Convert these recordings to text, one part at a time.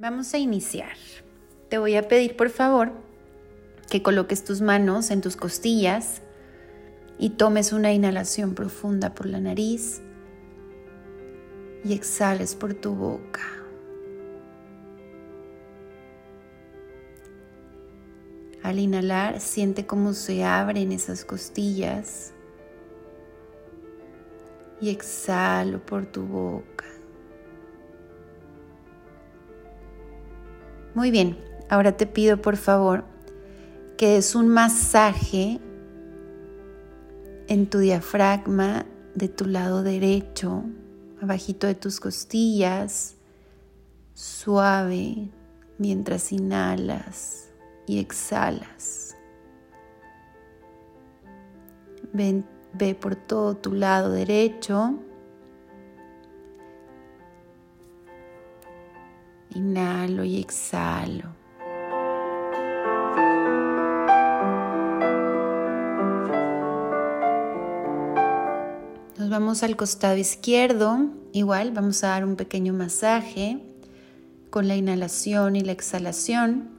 Vamos a iniciar. Te voy a pedir por favor que coloques tus manos en tus costillas y tomes una inhalación profunda por la nariz y exhales por tu boca. Al inhalar, siente cómo se abren esas costillas y exhalo por tu boca. Muy bien, ahora te pido por favor que des un masaje en tu diafragma de tu lado derecho, abajito de tus costillas, suave mientras inhalas y exhalas. ve por todo tu lado derecho. Inhalo y exhalo. Nos vamos al costado izquierdo. Igual vamos a dar un pequeño masaje con la inhalación y la exhalación.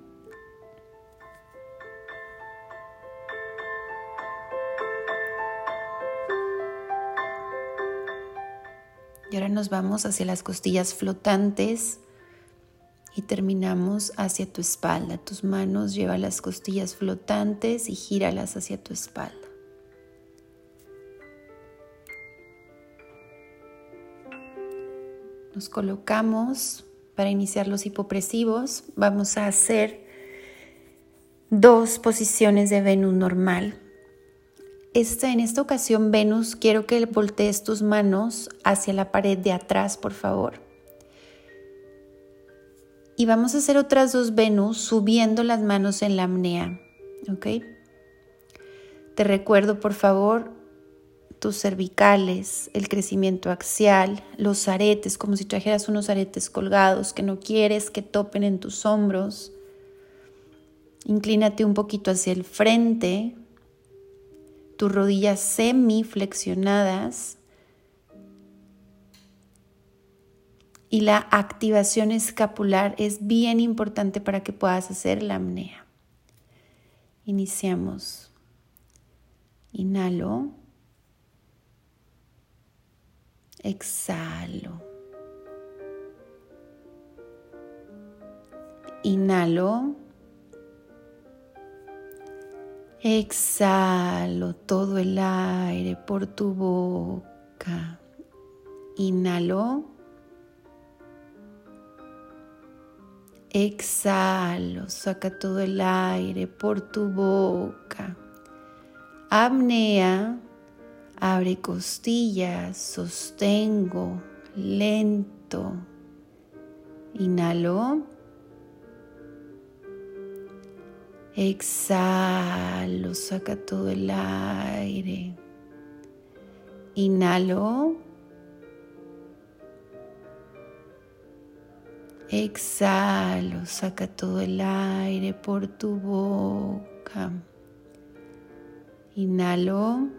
Y ahora nos vamos hacia las costillas flotantes y terminamos hacia tu espalda. Tus manos lleva las costillas flotantes y gíralas hacia tu espalda. Nos colocamos para iniciar los hipopresivos. Vamos a hacer dos posiciones de Venus normal. Esta, en esta ocasión, Venus, quiero que voltees tus manos hacia la pared de atrás, por favor. Y vamos a hacer otras dos Venus subiendo las manos en la apnea. ¿Ok? Te recuerdo, por favor, tus cervicales, el crecimiento axial, los aretes, como si trajeras unos aretes colgados que no quieres que topen en tus hombros. Inclínate un poquito hacia el frente, tus rodillas semi y la activación escapular es bien importante para que puedas hacer la apnea. Iniciamos. Inhalo. Exhalo. Inhalo. Exhalo todo el aire por tu boca. Inhalo. Exhalo, saca todo el aire por tu boca. Apnea, abre costillas, sostengo, lento. Inhalo. Exhalo, saca todo el aire. Inhalo. Exhalo, saca todo el aire por tu boca. Inhalo.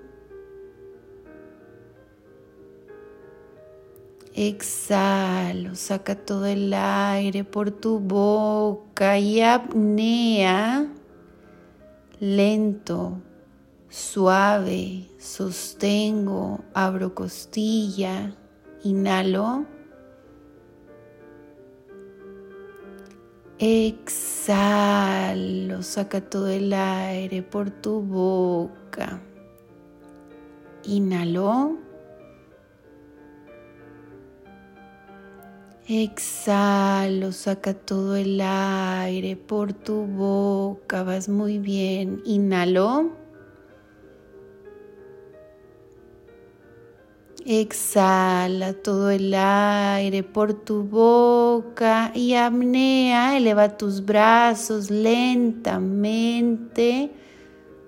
Exhalo, saca todo el aire por tu boca y apnea. Lento, suave, sostengo, abro costilla, inhalo. Exhalo, saca todo el aire por tu boca. Inhalo. Exhalo, saca todo el aire por tu boca. Vas muy bien. Inhalo. Exhala todo el aire por tu boca y apnea, eleva tus brazos lentamente,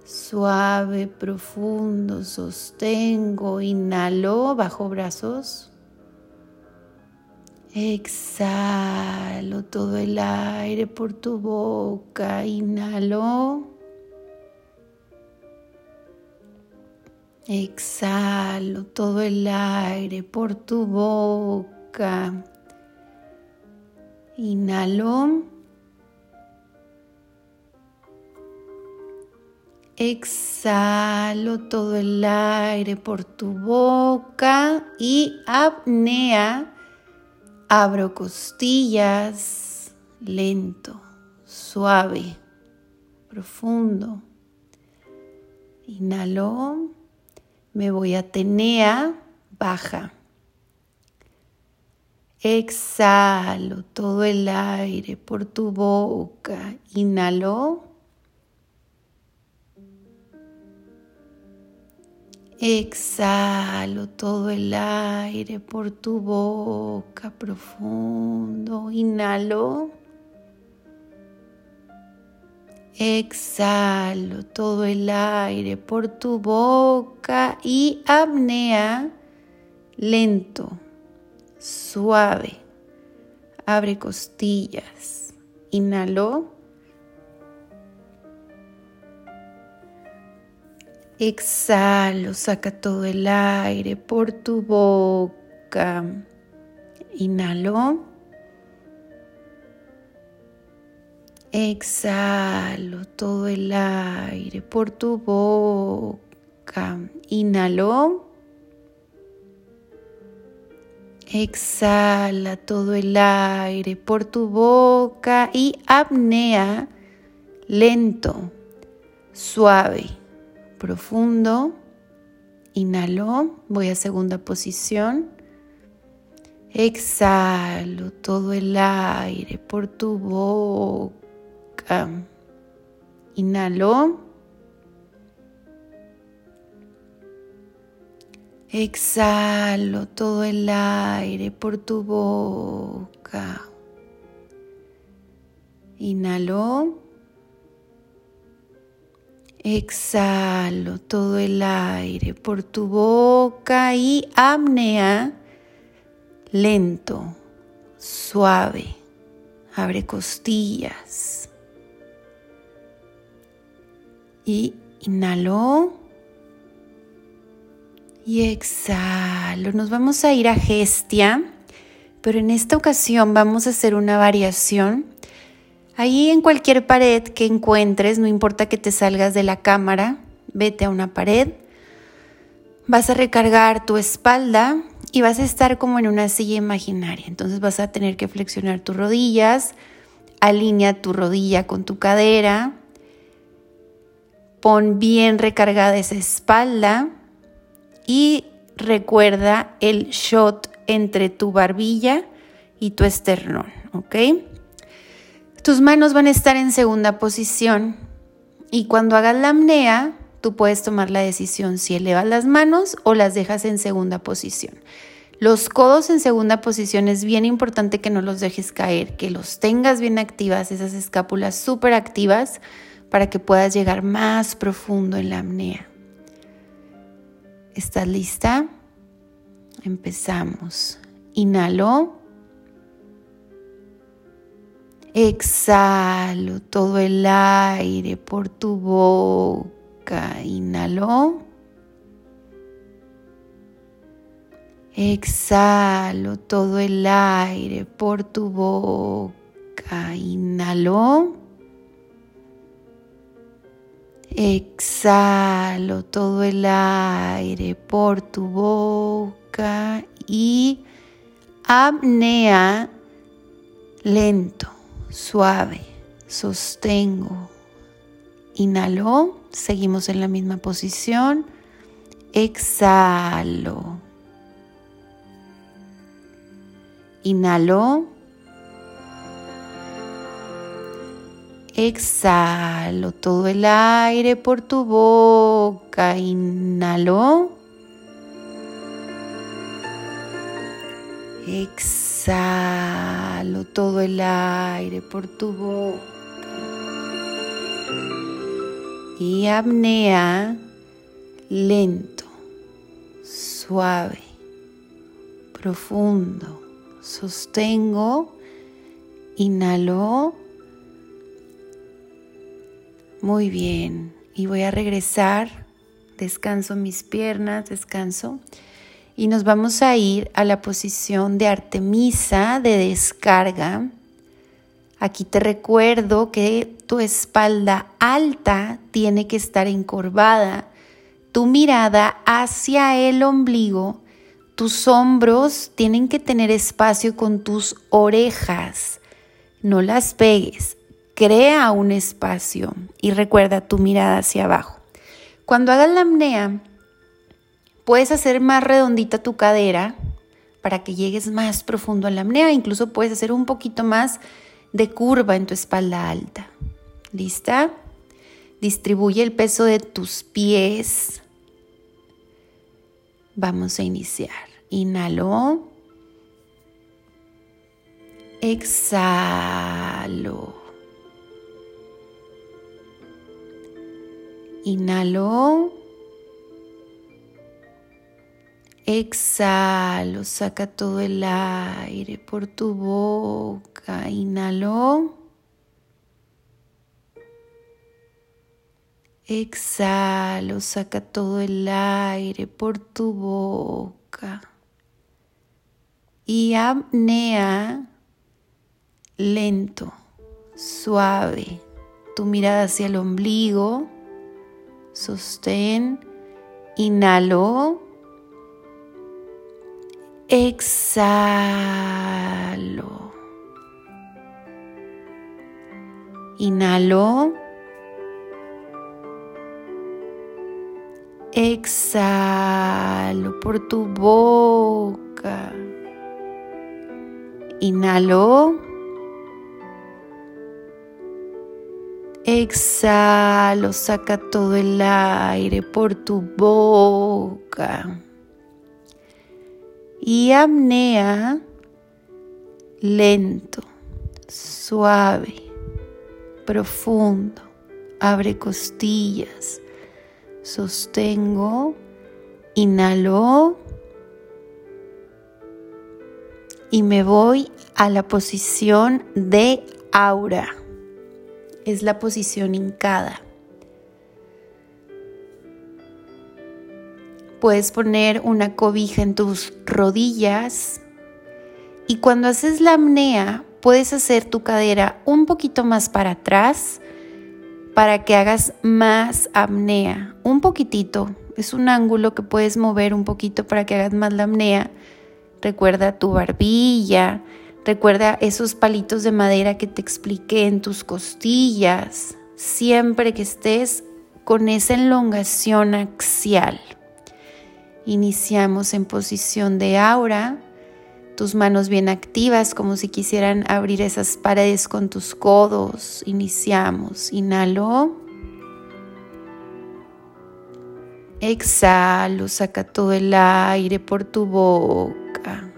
suave, profundo, sostengo, inhalo, bajo brazos. Exhalo todo el aire por tu boca, inhalo. Exhalo todo el aire por tu boca. Inhalo. Exhalo todo el aire por tu boca y apnea. Abro costillas, lento, suave, profundo. Inhalo, me voy a tenea, baja. Exhalo todo el aire por tu boca. Inhalo. Exhalo todo el aire por tu boca profundo. Inhalo. Exhalo todo el aire por tu boca y apnea lento, suave. Abre costillas. Inhalo. Exhalo, saca todo el aire por tu boca. Inhalo. Exhalo todo el aire por tu boca. Inhalo. Exhala todo el aire por tu boca y apnea lento, suave profundo. Inhalo, voy a segunda posición. Exhalo todo el aire por tu boca. Inhalo. Exhalo todo el aire por tu boca. Inhalo. Exhalo todo el aire por tu boca y apnea lento, suave. Abre costillas. Y inhalo. Y exhalo. Nos vamos a ir a gestia, pero en esta ocasión vamos a hacer una variación Ahí en cualquier pared que encuentres, no importa que te salgas de la cámara, vete a una pared, vas a recargar tu espalda y vas a estar como en una silla imaginaria. Entonces vas a tener que flexionar tus rodillas, alinea tu rodilla con tu cadera, pon bien recargada esa espalda y recuerda el shot entre tu barbilla y tu esternón, ¿ok? Tus manos van a estar en segunda posición y cuando hagas la apnea, tú puedes tomar la decisión si elevas las manos o las dejas en segunda posición. Los codos en segunda posición es bien importante que no los dejes caer, que los tengas bien activas, esas escápulas súper activas para que puedas llegar más profundo en la apnea. ¿Estás lista? Empezamos. Inhalo. Exhalo todo el aire por tu boca. Inhalo. Exhalo todo el aire por tu boca. Inhalo. Exhalo todo el aire por tu boca y apnea lento suave, sostengo, inhalo, seguimos en la misma posición, exhalo, inhalo, exhalo todo el aire por tu boca, inhalo, exhalo todo el aire por tu boca. Y apnea lento, suave, profundo. Sostengo, inhalo. Muy bien. Y voy a regresar. Descanso mis piernas, descanso y nos vamos a ir a la posición de Artemisa de descarga. Aquí te recuerdo que tu espalda alta tiene que estar encorvada, tu mirada hacia el ombligo, tus hombros tienen que tener espacio con tus orejas. No las pegues, crea un espacio y recuerda tu mirada hacia abajo. Cuando hagas la apnea, puedes hacer más redondita tu cadera para que llegues más profundo a la apnea, incluso puedes hacer un poquito más de curva en tu espalda alta. ¿Lista? Distribuye el peso de tus pies. Vamos a iniciar. Inhalo. Exhalo. Inhalo. Exhalo, saca todo el aire por tu boca. Inhalo. Exhalo, saca todo el aire por tu boca. Y apnea lento, suave. Tu mirada hacia el ombligo. Sostén. Inhalo. Exhalo. Inhalo. Exhalo por tu boca. Inhalo. Exhalo, saca todo el aire por tu boca y apnea lento, suave, profundo. Abre costillas, sostengo, inhalo y me voy a la posición de aura. Es la posición hincada. Puedes poner una cobija en tus rodillas y cuando haces la apnea puedes hacer tu cadera un poquito más para atrás para que hagas más apnea, un poquitito. Es un ángulo que puedes mover un poquito para que hagas más la apnea. Recuerda tu barbilla, recuerda esos palitos de madera que te expliqué en tus costillas, siempre que estés con esa elongación axial. Iniciamos en posición de aura, tus manos bien activas como si quisieran abrir esas paredes con tus codos. Iniciamos, inhalo. Exhalo, saca todo el aire por tu boca.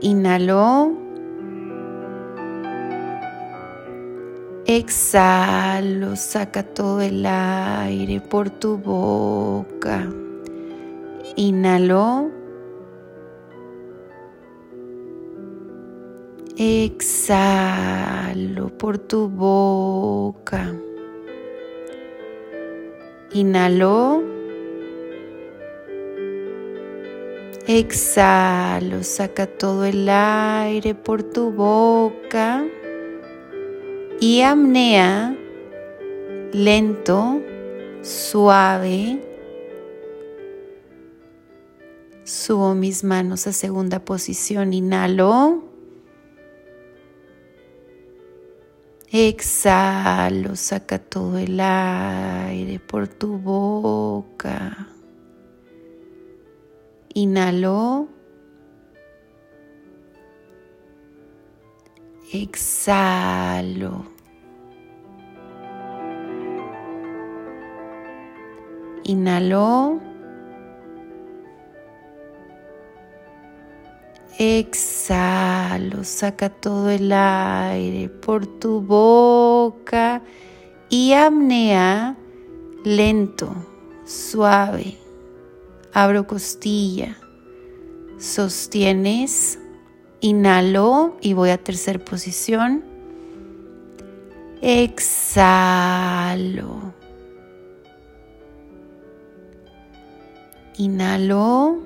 Inhalo. Exhalo, saca todo el aire por tu boca. Inhalo. Exhalo por tu boca. Inhalo. Exhalo, saca todo el aire por tu boca y apnea lento, suave. Subo mis manos a segunda posición, inhalo. Exhalo, saca todo el aire por tu boca. Inhalo. exhalo. Inhalo. Exhalo, saca todo el aire por tu boca y apnea lento, suave. Abro costilla, sostienes Inhalo y voy a tercera posición. Exhalo. Inhalo.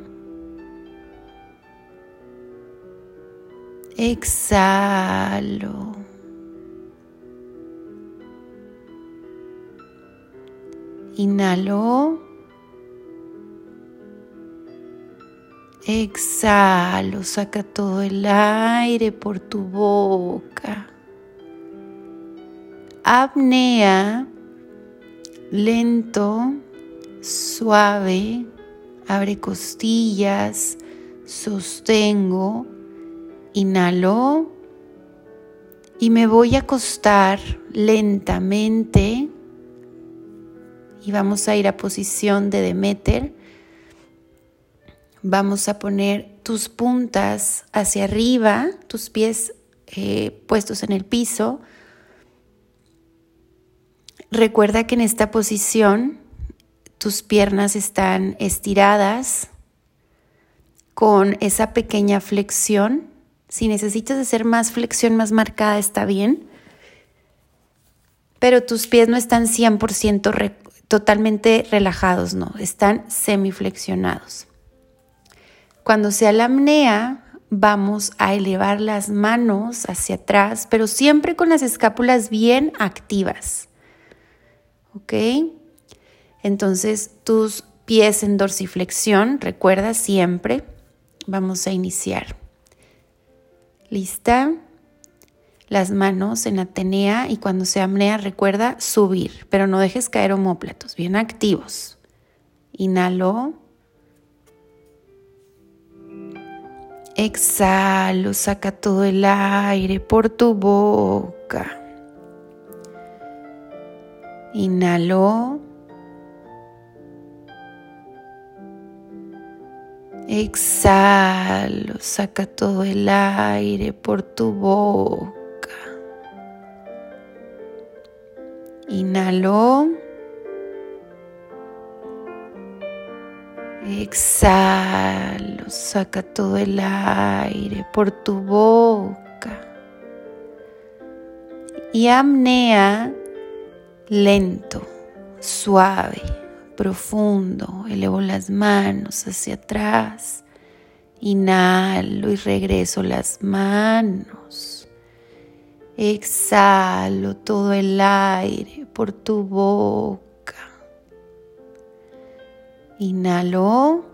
Exhalo. Inhalo. Exhalo, saca todo el aire por tu boca. Apnea, lento, suave, abre costillas, sostengo, inhalo y me voy a acostar lentamente y vamos a ir a posición de Demeter. Vamos a poner tus puntas hacia arriba, tus pies eh, puestos en el piso. Recuerda que en esta posición tus piernas están estiradas con esa pequeña flexión. Si necesitas hacer más flexión más marcada, está bien. Pero tus pies no están 100% totalmente relajados, no, están semiflexionados. Cuando sea la vamos a elevar las manos hacia atrás, pero siempre con las escápulas bien activas. ¿Ok? Entonces, tus pies en dorsiflexión, recuerda siempre. Vamos a iniciar. ¿Lista? las manos en Atenea y cuando se apnea recuerda subir, pero no dejes caer homóplatos, bien activos. Inhalo. Exhalo, saca todo el aire por tu boca. Inhalo. Exhalo, saca todo el aire por tu boca. Inhalo. Exhalo, saca todo el aire por tu boca. Y apnea lento, suave, profundo. Elevo las manos hacia atrás. Inhalo y regreso las manos. Exhalo todo el aire por tu boca. Inhalo.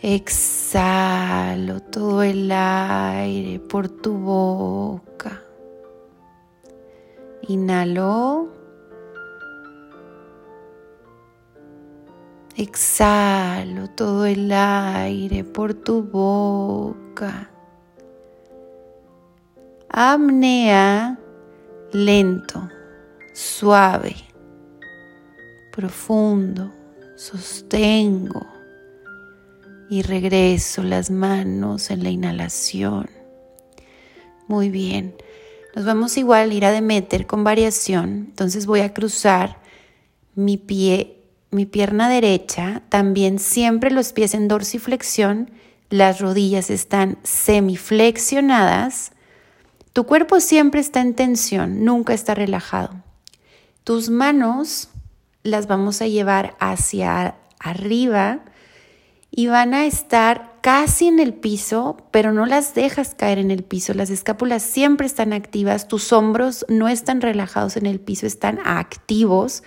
Exhalo todo el aire por tu boca. Inhalo. Exhalo todo el aire por tu boca. Apnea lento, suave, profundo, sostengo y regreso las manos en la inhalación. Muy bien. Nos vamos igual a ir a Demeter con variación. Entonces voy a cruzar mi pie, mi pierna derecha, también siempre los pies en dorsiflexión, las rodillas están semiflexionadas tu cuerpo siempre está en tensión, nunca está relajado. Tus manos las vamos a llevar hacia arriba y van a estar casi en el piso, pero no las dejas caer en el piso. Las escápulas siempre están activas, tus hombros no están relajados en el piso, están activos.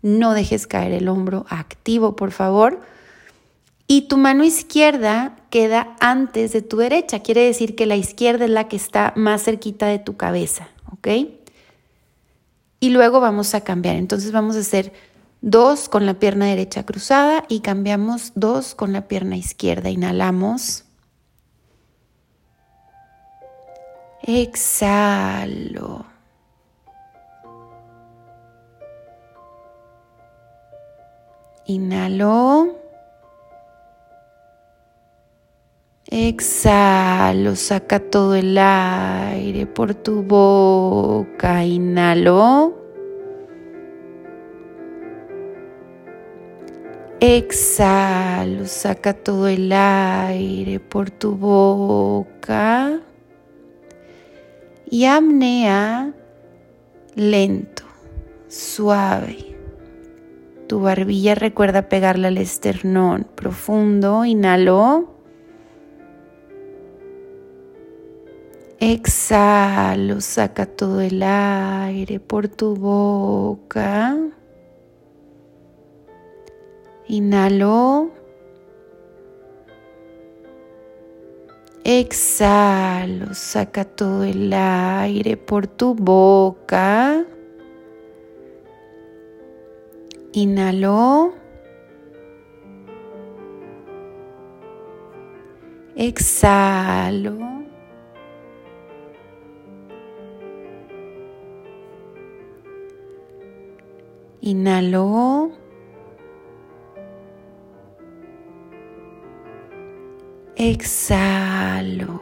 No dejes caer el hombro activo, por favor y tu mano izquierda queda antes de tu derecha. Quiere decir que la izquierda es la que está más cerquita de tu cabeza, ¿ok? Y luego vamos a cambiar. Entonces vamos a hacer dos con la pierna derecha cruzada y cambiamos dos con la pierna izquierda. Inhalamos. Exhalo. Inhalo. Exhalo, saca todo el aire por tu boca. Inhalo. Exhalo, saca todo el aire por tu boca y apnea lento, suave. Tu barbilla recuerda pegarla al esternón profundo, inhalo. Exhalo, saca todo el aire por tu boca. Inhalo. Exhalo, saca todo el aire por tu boca. Inhalo. Exhalo. Inhalo. Exhalo.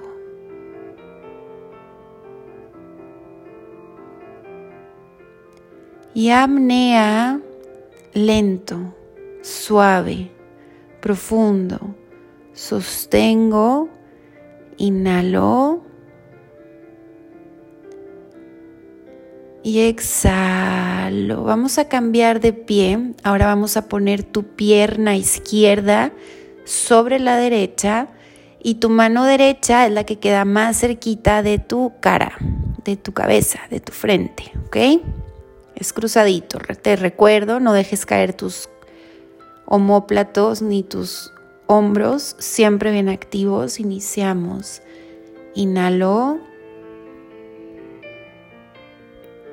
Y apnea lento, suave, profundo. Sostengo, inhalo y exhalo. Vamos a cambiar de pie. Ahora vamos a poner tu pierna izquierda sobre la derecha y tu mano derecha es la que queda más cerquita de tu cara, de tu cabeza, de tu frente, ¿ok? Es cruzadito. Te recuerdo, no dejes caer tus homóplatos ni tus hombros, siempre bien activos. Iniciamos. Inhalo.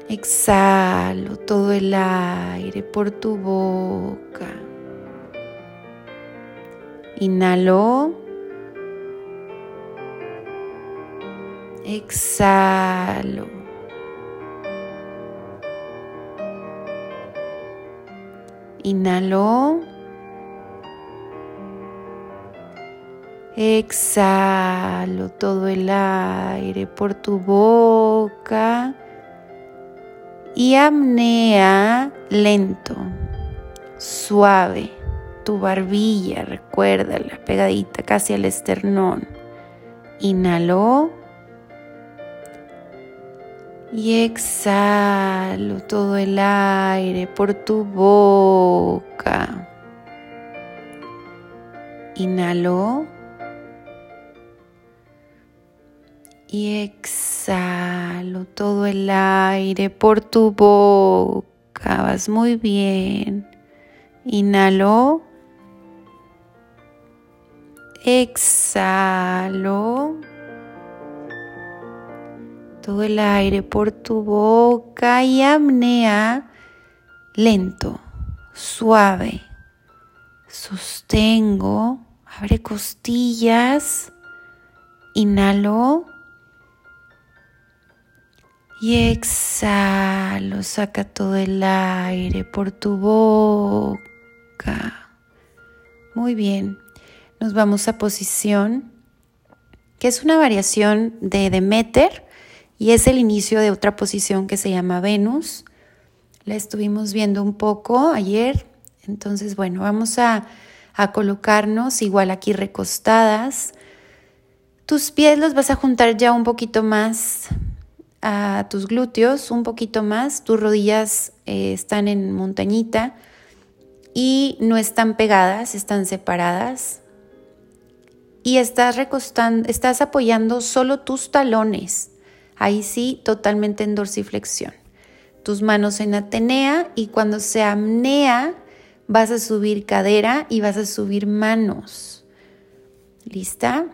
Exhalo todo el aire por tu boca. Inhalo. Exhalo. Inhalo. Exhalo todo el aire por tu boca y apnea lento, suave. Tu barbilla, recuerda la pegadita casi al esternón. Inhalo. Y exhalo todo el aire por tu boca. Inhalo. y exhalo todo el aire por tu boca. Vas muy bien. Inhalo. Exhalo. Todo el aire por tu boca y apnea lento, suave. Sostengo, abre costillas. Inhalo. Y exhalo, saca todo el aire por tu boca. Muy bien, nos vamos a posición, que es una variación de Demeter y es el inicio de otra posición que se llama Venus. La estuvimos viendo un poco ayer, entonces bueno, vamos a, a colocarnos igual aquí recostadas. Tus pies los vas a juntar ya un poquito más a tus glúteos un poquito más, tus rodillas eh, están en montañita y no están pegadas, están separadas. Y estás recostando, estás apoyando solo tus talones. Ahí sí, totalmente en dorsiflexión. Tus manos en Atenea y cuando se amnea vas a subir cadera y vas a subir manos. ¿Lista?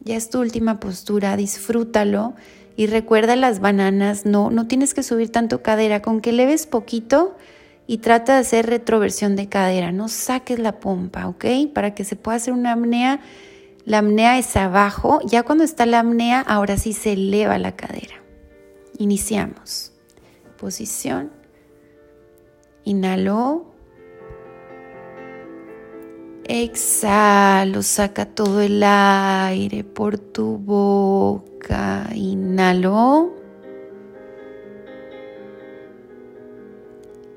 Ya es tu última postura, disfrútalo y recuerda las bananas, no, no tienes que subir tanto cadera, con que leves poquito y trata de hacer retroversión de cadera, no saques la pompa, ¿ok? Para que se pueda hacer una apnea, la apnea es abajo, ya cuando está la apnea, ahora sí se eleva la cadera. Iniciamos. Posición. Inhalo. Exhalo, saca todo el aire por tu boca. Inhalo.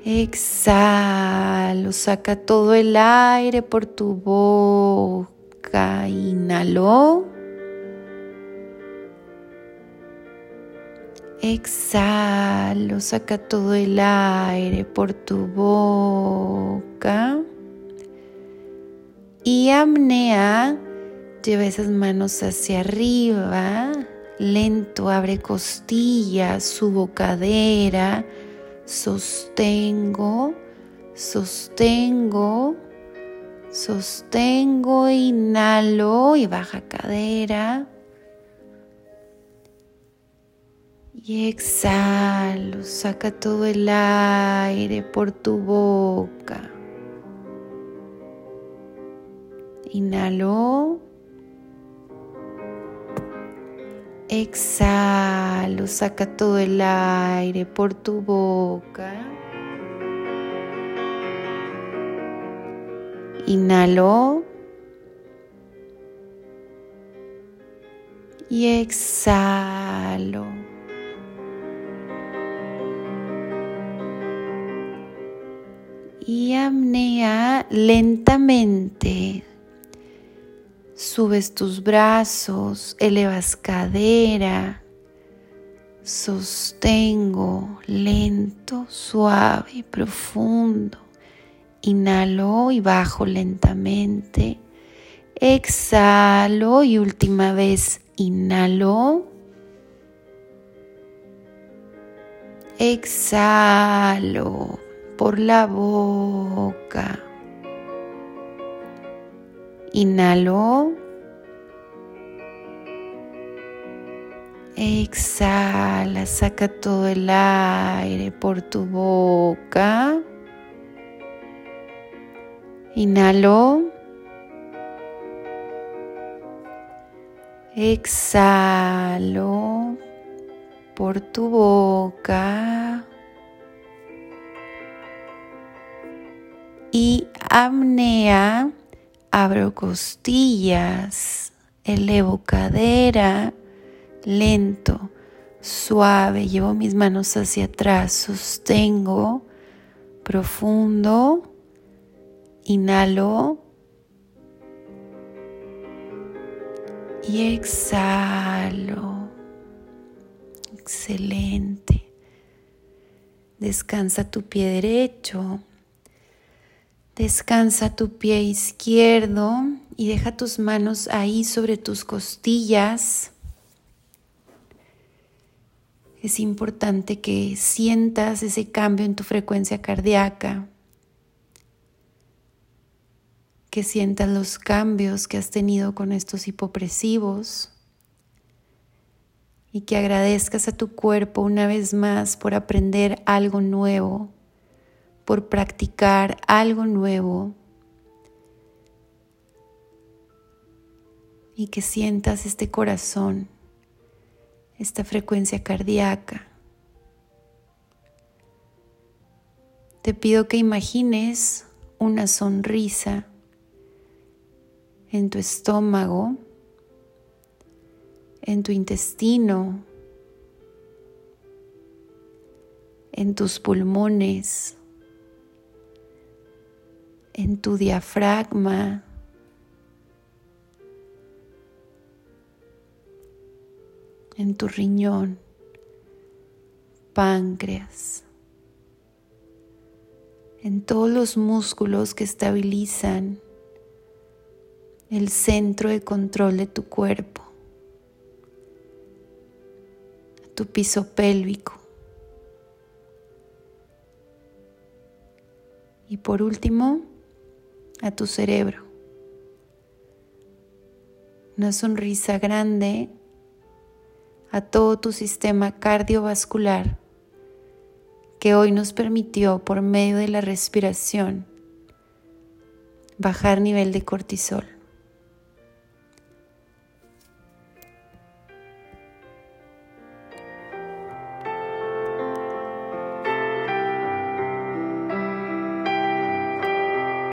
Exhalo, saca todo el aire por tu boca. Inhalo. Exhalo, saca todo el aire por tu boca. Y apnea, lleva esas manos hacia arriba, Lento, abre costillas, subo cadera, sostengo, sostengo, sostengo, inhalo y baja cadera. Y exhalo, saca todo el aire por tu boca. Inhalo. Exhalo, saca todo el aire por tu boca. Inhalo. Y exhalo. y apnea lentamente. Subes tus brazos, elevas cadera, sostengo lento, suave, profundo. Inhalo y bajo lentamente. Exhalo y última vez inhalo. Exhalo por la boca. Inhalo. Exhala, saca todo el aire por tu boca. Inhalo. Exhalo por tu boca. y apnea, abro costillas, elevo cadera, lento, suave, llevo mis manos hacia atrás, sostengo, profundo, inhalo y exhalo. Excelente. Descansa tu pie derecho. Descansa tu pie izquierdo y deja tus manos ahí sobre tus costillas. Es importante que sientas ese cambio en tu frecuencia cardíaca, que sientas los cambios que has tenido con estos hipopresivos y que agradezcas a tu cuerpo una vez más por aprender algo nuevo por practicar algo nuevo y que sientas este corazón, esta frecuencia cardíaca. Te pido que imagines una sonrisa en tu estómago, en tu intestino, en tus pulmones en tu diafragma. en tu riñón, páncreas, en todos los músculos que estabilizan el centro de control de tu cuerpo, tu piso pélvico. Y por último, a tu cerebro. Una sonrisa grande a todo tu sistema cardiovascular que hoy nos permitió por medio de la respiración bajar nivel de cortisol.